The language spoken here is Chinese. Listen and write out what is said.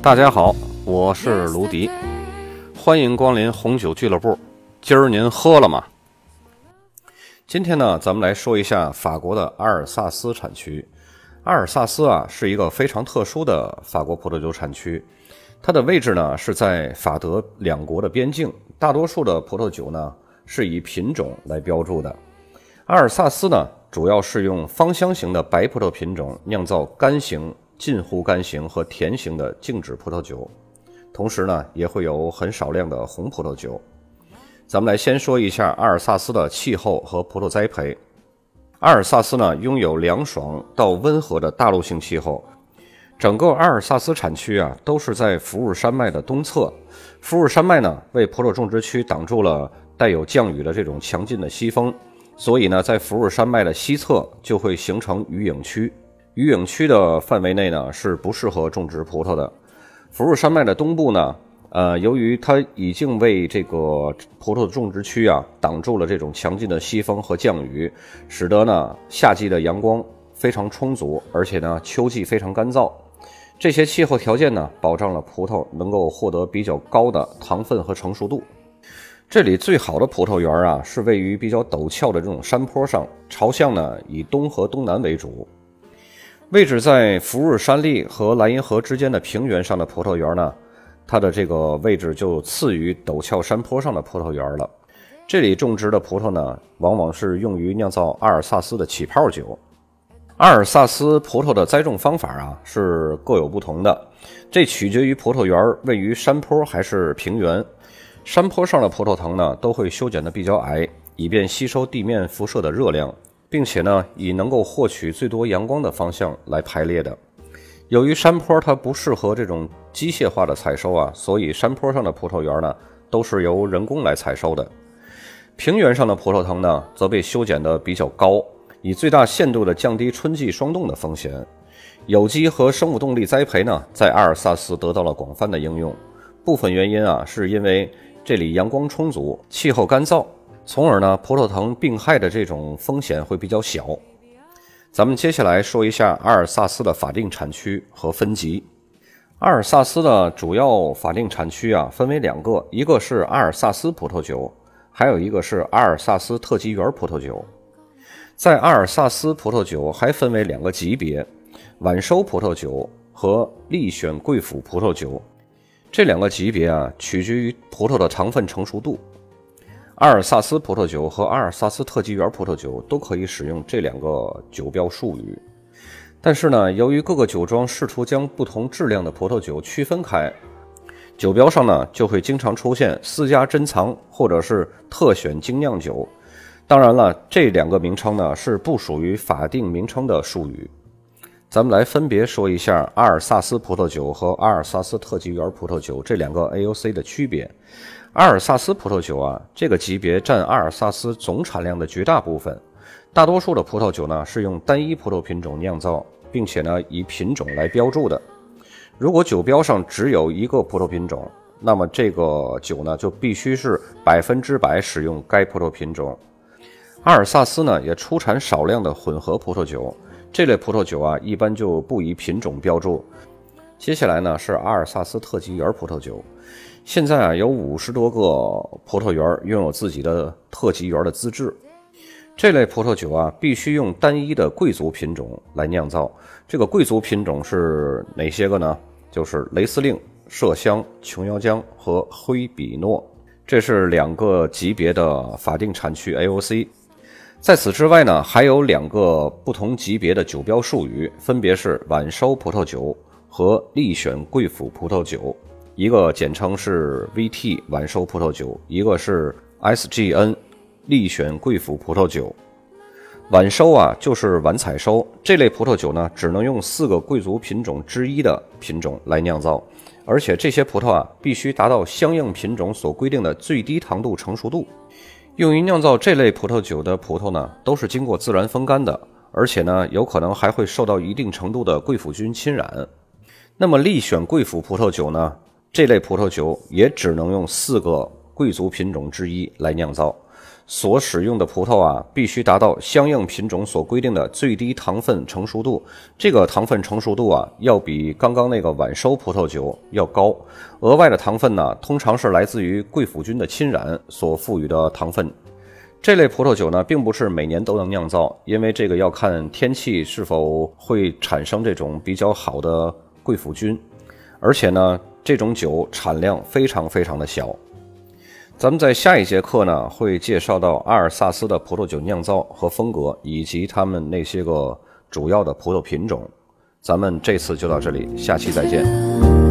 大家好，我是卢迪，欢迎光临红酒俱乐部。今儿您喝了吗？今天呢，咱们来说一下法国的阿尔萨斯产区。阿尔萨斯啊，是一个非常特殊的法国葡萄酒产区，它的位置呢是在法德两国的边境。大多数的葡萄酒呢是以品种来标注的。阿尔萨斯呢，主要是用芳香型的白葡萄品种酿造干型。近乎干型和甜型的静止葡萄酒，同时呢，也会有很少量的红葡萄酒。咱们来先说一下阿尔萨斯的气候和葡萄栽培。阿尔萨斯呢，拥有凉爽到温和的大陆性气候。整个阿尔萨斯产区啊，都是在福尔山脉的东侧。福尔山脉呢，为葡萄种植区挡住了带有降雨的这种强劲的西风，所以呢，在福尔山脉的西侧就会形成雨影区。雨影区的范围内呢，是不适合种植葡萄的。福尔山脉的东部呢，呃，由于它已经为这个葡萄的种植区啊挡住了这种强劲的西风和降雨，使得呢夏季的阳光非常充足，而且呢秋季非常干燥。这些气候条件呢，保障了葡萄能够获得比较高的糖分和成熟度。这里最好的葡萄园啊，是位于比较陡峭的这种山坡上，朝向呢以东和东南为主。位置在福尔山麓和莱茵河之间的平原上的葡萄园呢，它的这个位置就次于陡峭山坡上的葡萄园了。这里种植的葡萄呢，往往是用于酿造阿尔萨斯的起泡酒。阿尔萨斯葡萄的栽种方法啊是各有不同的，这取决于葡萄园位于山坡还是平原。山坡上的葡萄藤呢，都会修剪的比较矮，以便吸收地面辐射的热量。并且呢，以能够获取最多阳光的方向来排列的。由于山坡它不适合这种机械化的采收啊，所以山坡上的葡萄园呢都是由人工来采收的。平原上的葡萄藤呢则被修剪得比较高，以最大限度地降低春季霜冻的风险。有机和生物动力栽培呢在阿尔萨斯得到了广泛的应用。部分原因啊是因为这里阳光充足，气候干燥。从而呢，葡萄藤病害的这种风险会比较小。咱们接下来说一下阿尔萨斯的法定产区和分级。阿尔萨斯的主要法定产区啊，分为两个，一个是阿尔萨斯葡萄酒，还有一个是阿尔萨斯特级园葡萄酒。在阿尔萨斯葡萄酒还分为两个级别：晚收葡萄酒和力选贵腐葡萄酒。这两个级别啊，取决于葡萄的糖分成熟度。阿尔萨斯葡萄酒和阿尔萨斯特级园葡萄酒都可以使用这两个酒标术语，但是呢，由于各个酒庄试图将不同质量的葡萄酒区分开，酒标上呢就会经常出现私家珍藏或者是特选精酿酒。当然了，这两个名称呢是不属于法定名称的术语。咱们来分别说一下阿尔萨斯葡萄酒和阿尔萨斯特级园葡萄酒这两个 AOC 的区别。阿尔萨斯葡萄酒啊，这个级别占阿尔萨斯总产量的绝大部分。大多数的葡萄酒呢是用单一葡萄品种酿造，并且呢以品种来标注的。如果酒标上只有一个葡萄品种，那么这个酒呢就必须是百分之百使用该葡萄品种。阿尔萨斯呢也出产少量的混合葡萄酒，这类葡萄酒啊一般就不以品种标注。接下来呢是阿尔萨斯特级园葡萄酒。现在啊，有五十多个葡萄园拥有自己的特级园的资质。这类葡萄酒啊，必须用单一的贵族品种来酿造。这个贵族品种是哪些个呢？就是雷司令、麝香、琼瑶浆和灰比诺，这是两个级别的法定产区 AOC。在此之外呢，还有两个不同级别的酒标术语，分别是晚收葡萄酒和力选贵腐葡萄酒。一个简称是 VT 晚收葡萄酒，一个是 SGN 力选贵腐葡萄酒。晚收啊，就是晚采收。这类葡萄酒呢，只能用四个贵族品种之一的品种来酿造，而且这些葡萄啊，必须达到相应品种所规定的最低糖度成熟度。用于酿造这类葡萄酒的葡萄呢，都是经过自然风干的，而且呢，有可能还会受到一定程度的贵腐菌侵染。那么，力选贵腐葡萄酒呢？这类葡萄酒也只能用四个贵族品种之一来酿造，所使用的葡萄啊，必须达到相应品种所规定的最低糖分成熟度。这个糖分成熟度啊，要比刚刚那个晚收葡萄酒要高。额外的糖分呢，通常是来自于贵腐菌的侵染所赋予的糖分。这类葡萄酒呢，并不是每年都能酿造，因为这个要看天气是否会产生这种比较好的贵腐菌，而且呢，这种酒产量非常非常的小。咱们在下一节课呢，会介绍到阿尔萨斯的葡萄酒酿造和风格，以及他们那些个主要的葡萄品种。咱们这次就到这里，下期再见。